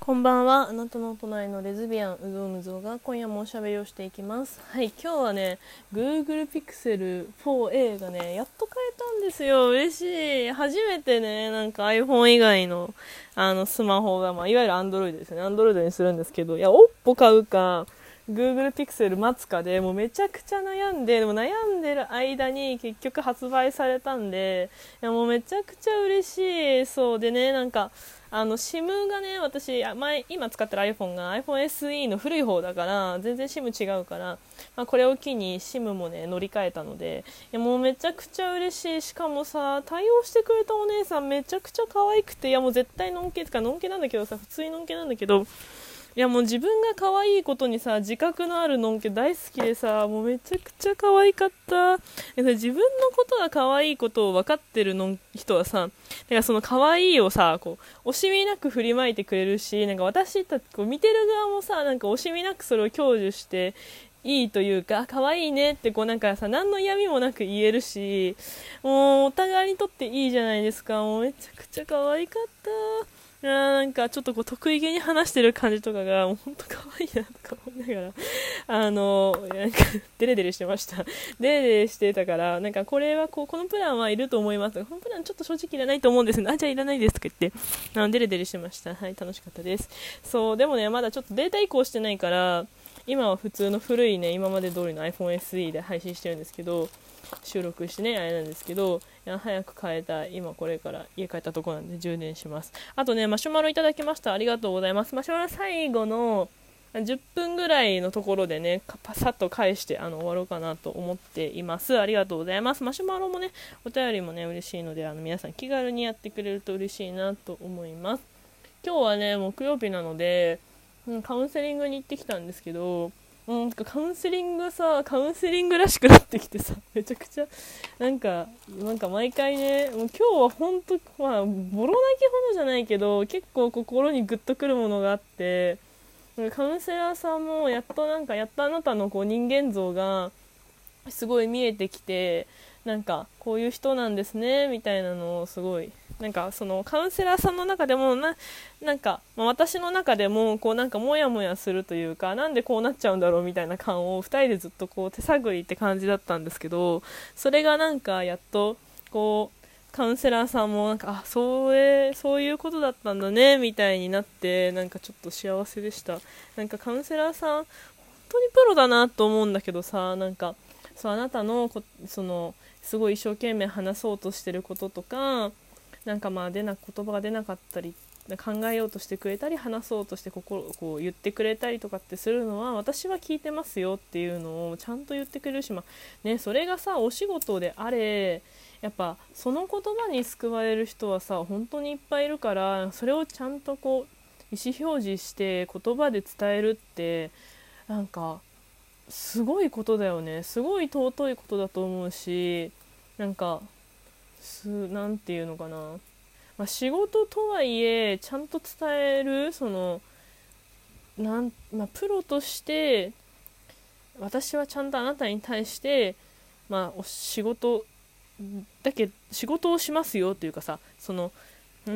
こんばんは。あなたの隣のレズビアン、うぞうむぞうが今夜もおしゃべりをしていきます。はい、今日はね、Google Pixel 4a がね、やっと買えたんですよ。嬉しい。初めてね、なんか iPhone 以外の、あの、スマホが、まあ、いわゆる Android ですね。Android にするんですけど、いや、Oppo 買うか、Google Pixel 待つかで、もうめちゃくちゃ悩んで、でも悩んでる間に結局発売されたんで、いや、もうめちゃくちゃ嬉しい。そうでね、なんか、あの SIM がね私前今使ってる iPhone が iPhone SE の古い方だから全然 SIM 違うから、まあ、これを機に SIM もね乗り換えたのでいやもうめちゃくちゃ嬉しい。しかもさ対応してくれたお姉さんめちゃくちゃ可愛くていやもう絶対のんけつかのんけなんだけどさ普通にのんけなんだけどいやもう自分が可愛いことにさ自覚のあるのんけ大好きでさもうめちゃくちゃ可愛かった。自分のことが可愛いことを分かってるの人はさだからその可愛いをさこう惜しみなく振りまいてくれるしなんか私たちこう見てる側もさなんか惜しみなくそれを享受していいというか可愛いねってこうなんかさ何の嫌味もなく言えるしもうお互いにとっていいじゃないですか。もうめちゃくちゃ可愛かった。いやなんかちょっとこう得意げに話してる感じとかが、もうほんと可愛いなとか思いながら、あの、なんか、デレデレしてました。デレデレしてたから、なんかこれはこう、このプランはいると思います。このプランちょっと正直いらないと思うんですあ、じゃあいらないですとか言って、あのデレデレしてました。はい、楽しかったです。そう、でもね、まだちょっとデータ移行してないから、今は普通の古いね、今まで通りの iPhone SE で配信してるんですけど、収録してね、あれなんですけど、いや早く変えたい。今これから家帰ったとこなんで充電します。あとね、マシュマロいただきました。ありがとうございます。マシュマロ最後の10分ぐらいのところでね、パサッと返してあの終わろうかなと思っています。ありがとうございます。マシュマロもね、お便りもね、嬉しいので、あの皆さん気軽にやってくれると嬉しいなと思います。今日はね、木曜日なので、カウンセリングに行ってきたんですけど、うん、カウンセリングさ、カウンセリングらしくなってきてさ、めちゃくちゃ、なんか、なんか毎回ね、もう今日は本当、まあ、ボロ泣きほどじゃないけど、結構心にグッとくるものがあって、カウンセラーさんもやっとなんか、やっとあなたのこう人間像が、すごい見えてきて、なんか、こういう人なんですね、みたいなのをすごい。なんかそのカウンセラーさんの中でもななんか、まあ、私の中でもこうなんかモヤモヤするというかなんでこうなっちゃうんだろうみたいな感を2人でずっとこう手探りって感じだったんですけどそれがなんかやっとこうカウンセラーさんもなんかあそうえそういうことだったんだねみたいになってなんかちょっと幸せでした。なんかカウンセラーさん本当にプロだなと思うんだけどさなんかそうあなたのこそのすごい一生懸命話そうとしてることとかなんかまあ出な言葉が出なかったり考えようとしてくれたり話そうとして心こう言ってくれたりとかってするのは私は聞いてますよっていうのをちゃんと言ってくれるし、まあね、それがさお仕事であれやっぱその言葉に救われる人はさ本当にいっぱいいるからそれをちゃんとこう意思表示して言葉で伝えるってなんかすごいことだよね。すごい尊いことだと思うしなんかすなんていうのかな、まあ、仕事とはいえちゃんと伝えるそのなん、まあ、プロとして私はちゃんとあなたに対して、まあ、お仕事だけ仕事をしますよというかさその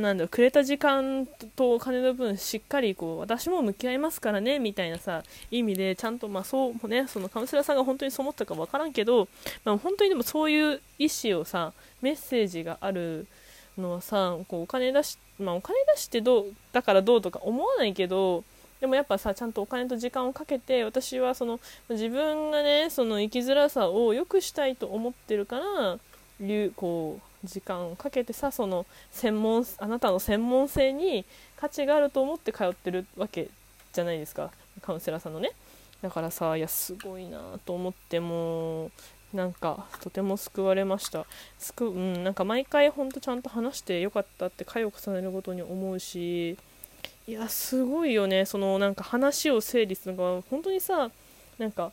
なんだくれた時間とお金の分しっかりこう私も向き合いますからねみたいなさ意味でちゃんとまあそうもねそのカウンセラーさんが本当にそう思ったか分からんけど、まあ、本当にでもそういう意思をさメッセージがあるのはさこうお金出し、まあ、お金出してどうだからどうとか思わないけどでもやっぱさちゃんとお金と時間をかけて私はその自分がねその生きづらさを良くしたいと思ってるからこう時間をかけてさその専門あなたの専門性に価値があると思って通ってるわけじゃないですか。カウンセラーさんのね。だからさいやすごいなと思ってもなんかとても救われました。すく、うん、なんか毎回ほんとちゃんと話してよかったって回を重ねるごとに思うし。いやすごいよね。そのなんか話を整理するのが本当にさなんか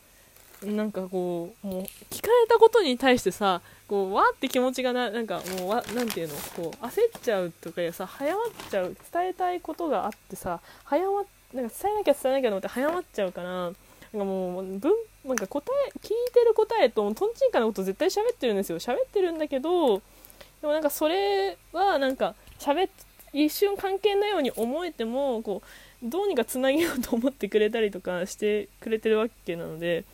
なんかこうもう聞かれたことに対してさこうわーって気持ちがななんかもうわなんていうのこう焦っちゃうとかさ早まっちゃう伝えたいことがあってさ早まなんか伝えなきゃ伝えなきゃと思って早まっちゃうからなんかもう文なんか答え聞いてる答えととんちんかなこと絶対喋ってるんですよ。喋ってるんだけどでもなんかそれはなんか喋一瞬関係ないように思えてもこうどうにかつなげようと思ってくれたりとかしてくれてるわけなので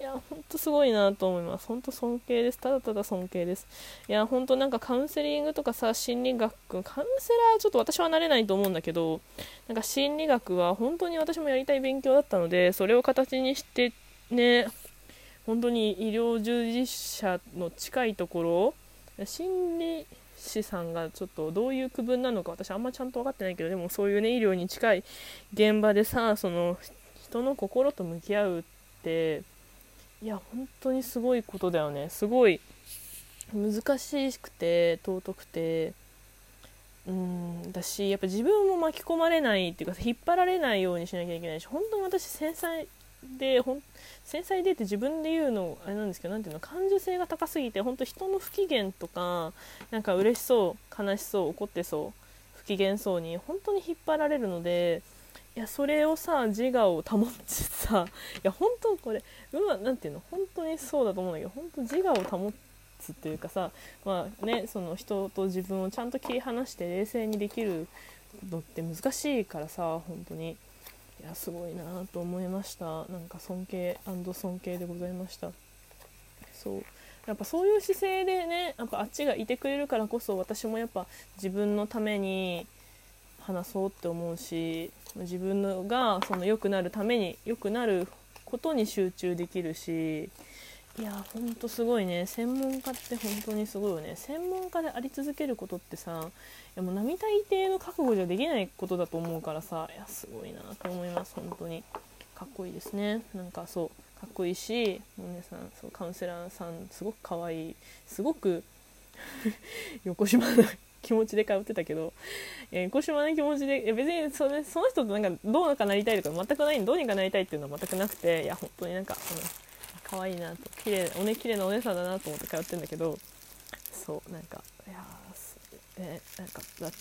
いやほんとすごいなと思います。本当尊敬です。ただただ尊敬です。いや本当なんかカウンセリングとかさ心理学カウンセラーちょっと私はなれないと思うんだけどなんか心理学は本当に私もやりたい勉強だったのでそれを形にしてね本当に医療従事者の近いところ心理師さんがちょっとどういう区分なのか私あんまちゃんと分かってないけどでもそういうね医療に近い現場でさその人の心と向き合うっていや本当にすごいことだよね。すごい難しくて尊くてうんだしやっぱ自分も巻き込まれないっていうか引っ張られないようにしなきゃいけないし本当に私繊細でほん繊細でって自分で言うのあれなんですけど何ていうの感受性が高すぎて本当人の不機嫌とかなんか嬉しそう悲しそう怒ってそう不機嫌そうに本当に引っ張られるのでいやそれをさ自我を保ってさ いや本当これうわなんていうの本当にそうだと思うんだけど本当自我を保つっていうかさまあねその人と自分をちゃんと切り離して冷静にできるのって難しいからさ本当に。いやすごいなと思いました。なんか尊敬尊敬でございました。そう。やっぱそういう姿勢でねやっぱあっちがいてくれるからこそ私もやっぱ自分のために話そうって思うし自分のがその良くなるために良くなることに集中できるしいやほんとすごいね。専門家って本当にすごいよね。専門家であり続けることってさいやもう並大抵の覚悟じゃできないことだと思うからさいやすごいなと思います本当に。かっこいいですね。なんかそうかっこいいしお姉さんそうカウンセラーさんすごく可愛いいすごく 横島な気持ちで通ってたけど、えー、横島な気持ちでいや別にそれその人となんかどうかなりたいとか全くないどうにかなりたいっていうのは全くなくていや本当になんか、うん。可愛いなと。綺麗おね綺麗なお姉さんだなと思って通ってんだけど。そうなんかいやえなんか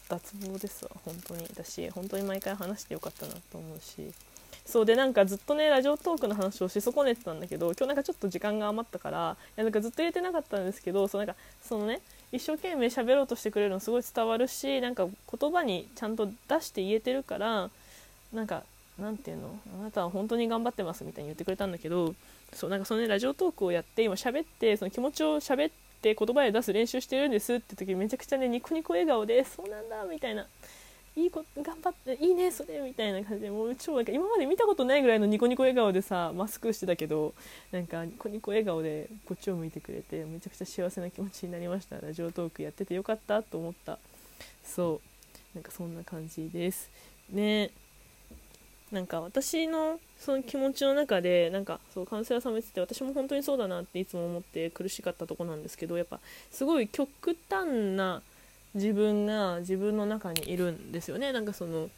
脱帽ですわ。本当に。だし本当に毎回話してよかったなと思うし。そうでなんかずっとねラジオトークの話をし損ねてたんだけど今日なんかちょっと時間が余ったからいやなんかずっと入れてなかったんですけどそうなんかそのね一生懸命喋ろうとしてくれるのすごい伝わるしなんか言葉にちゃんと出して言えてるからなんかなんていうの？あなたは本当に頑張ってますみたいに言ってくれたんだけどそうなんかその、ね、ラジオトークをやって今喋ってその気持ちを喋って言葉で出す練習してるんですって時めちゃくちゃねニコニコ笑顔でそうなんだみたいな。いいこ頑張っていいねそれみたいな感じでもう超なんか今まで見たことないぐらいのニコニコ笑顔でさマスクしてたけどなんかニコニコ笑顔でこっちを向いてくれてめちゃくちゃ幸せな気持ちになりました。ラジオトークやっててよかったと思った。そう。なんかそんな感じです。ね。なんか私のその気持ちの中でなんかそうカウンセラーさんも言ってて私も本当にそうだなっていつも思って苦しかったとこなんですけどやっぱすごい極端な自分が自分の中にいるんですよね。なんかその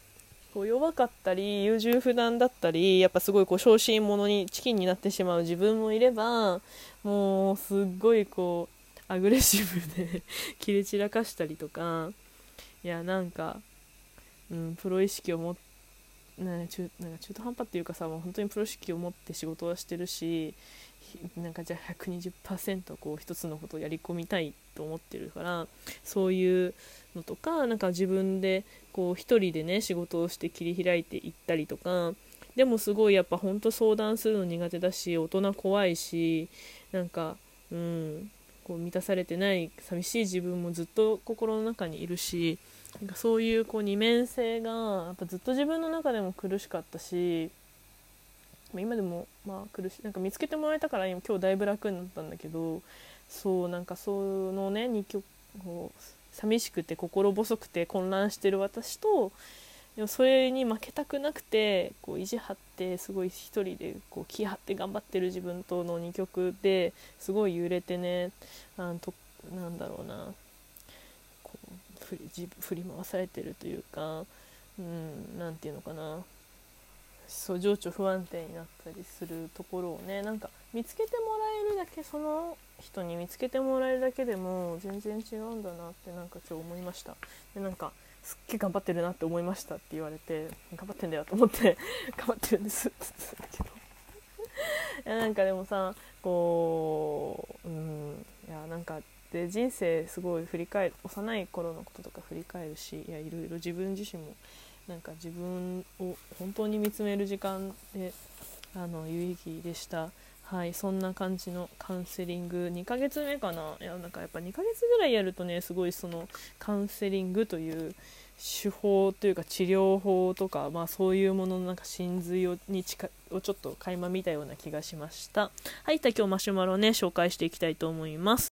こう弱かったり優柔不断だったりやっぱすごいこう小心者にチキンになってしまう自分もいればもうすっごいこうアグレッシブで 切れ散らかしたりとかいやなんか、うん、プロ意識を持ってな中なんか中途半端っていうかさもう本当にプロ意識を持って仕事はしてるしなんかじゃあ120%こう一つのことをやり込みたいと思ってるからそういうのとかなんか自分でこう一人でね仕事をして切り開いていったりとかでもすごいやっぱ本当相談するの苦手だし大人怖いしなんかうんこう満たされてない寂しい自分もずっと心の中にいるしなんかそういうこう二面性がやっぱずっと自分の中でも苦しかったし今でもまあ苦しいなんか見つけてもらえたから今今日だいぶ楽になったんだけどそうなんかそのね2曲こう寂しくて心細くて混乱してる私とでもそれに負けたくなくてこう意地張ってすごい一人でこう気張って頑張ってる自分との2曲ですごい揺れてねあとなんだろうな振り振り回されてるというか何、うん、て言うのかな。そう情緒不安定になったりするところをねなんか見つけてもらえるだけその人に見つけてもらえるだけでも全然違うんだなってなんか今日思いました。でなんかすっげえ頑張ってるなって思いましたって言われて頑張ってんだよと思って 頑張ってるんですって言ったけど。いやなんかでもさこううんいやなんかって人生すごい振り返る幼い頃のこととか振り返るしいやいろいろ自分自身もなんか自分を本当に見つめる時間であの有意義でした。はい、そんな感じのカウンセリング。2ヶ月目かな？いやなんかやっぱ2ヶ月ぐらいやるとねすごいそのカウンセリングという手法というか治療法とか、まあ、そういうもののなんか真髄をに近をちょっと垣間見たような気がしました。はいじゃあ今日マシュマロね紹介していきたいと思います。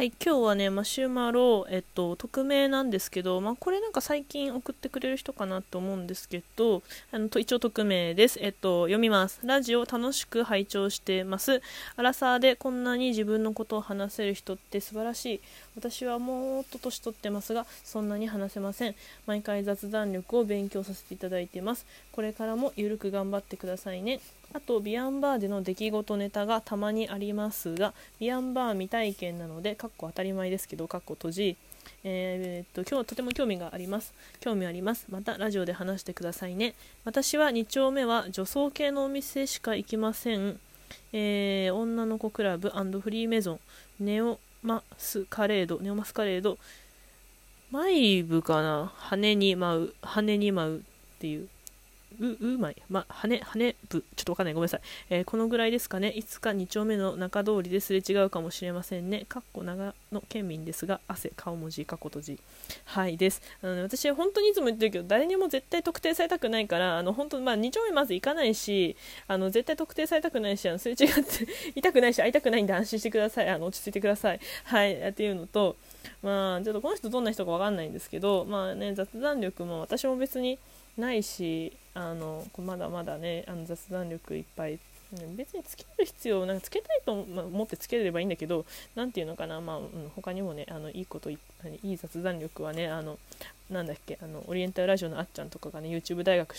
はい、今日はね、マシュマロ、えっと、匿名なんですけど、まあ、これなんか最近送ってくれる人かなと思うんですけど、あの一応匿名です。えっと、読みます。ラジオ楽しく拝聴してます。アラサーでこんなに自分のことを話せる人って素晴らしい。私はもっと年取ってますが、そんなに話せません。毎回雑談力を勉強させていただいてます。これからもゆるく頑張ってくださいね。あとビアンバーでの出来事ネタがたまにありますがビアンバー未体験なのでかっこ当たり前ですけどかっこ閉じえー、っと今日とても興味があります。興味あります。またラジオで話してくださいね。私は2丁目は女装系のお店しか行きません、えー、女の子クラブフリーメゾン。ネオマスカレード。ネオマスカレード。マイブかな？羽に舞う。羽に舞うっていう。う、うまい。ま、羽、羽部、ちょっとわかんない。ごめんなさい。えー、このぐらいですかね。いつか2丁目の中通りですれ違うかもしれませんね。かっこ長野県民ですが、汗、顔文字、かっこ閉じ。はいです。あの私、本当にいつも言ってるけど、誰にも絶対特定されたくないから、あの、本当、まあ、2丁目まず行かないし、あの、絶対特定されたくないし、あの、すれ違って 痛くないし、会いたくないんで安心してください。あの、落ち着いてください。はい、っていうのと、まあ、ちょっとこの人どんな人かわかんないんですけど、まあね、雑談力も私も別にないし、あのまだまだねあの雑談力いっぱい。別につける必要なんかつけたいと思ってつければいいんだけど何ていうのかな、まあうん、他にもねあのいいこといい雑談力はねあのなんだっけあのオリエンタルラジオのあっちゃんとかがね YouTube 大学して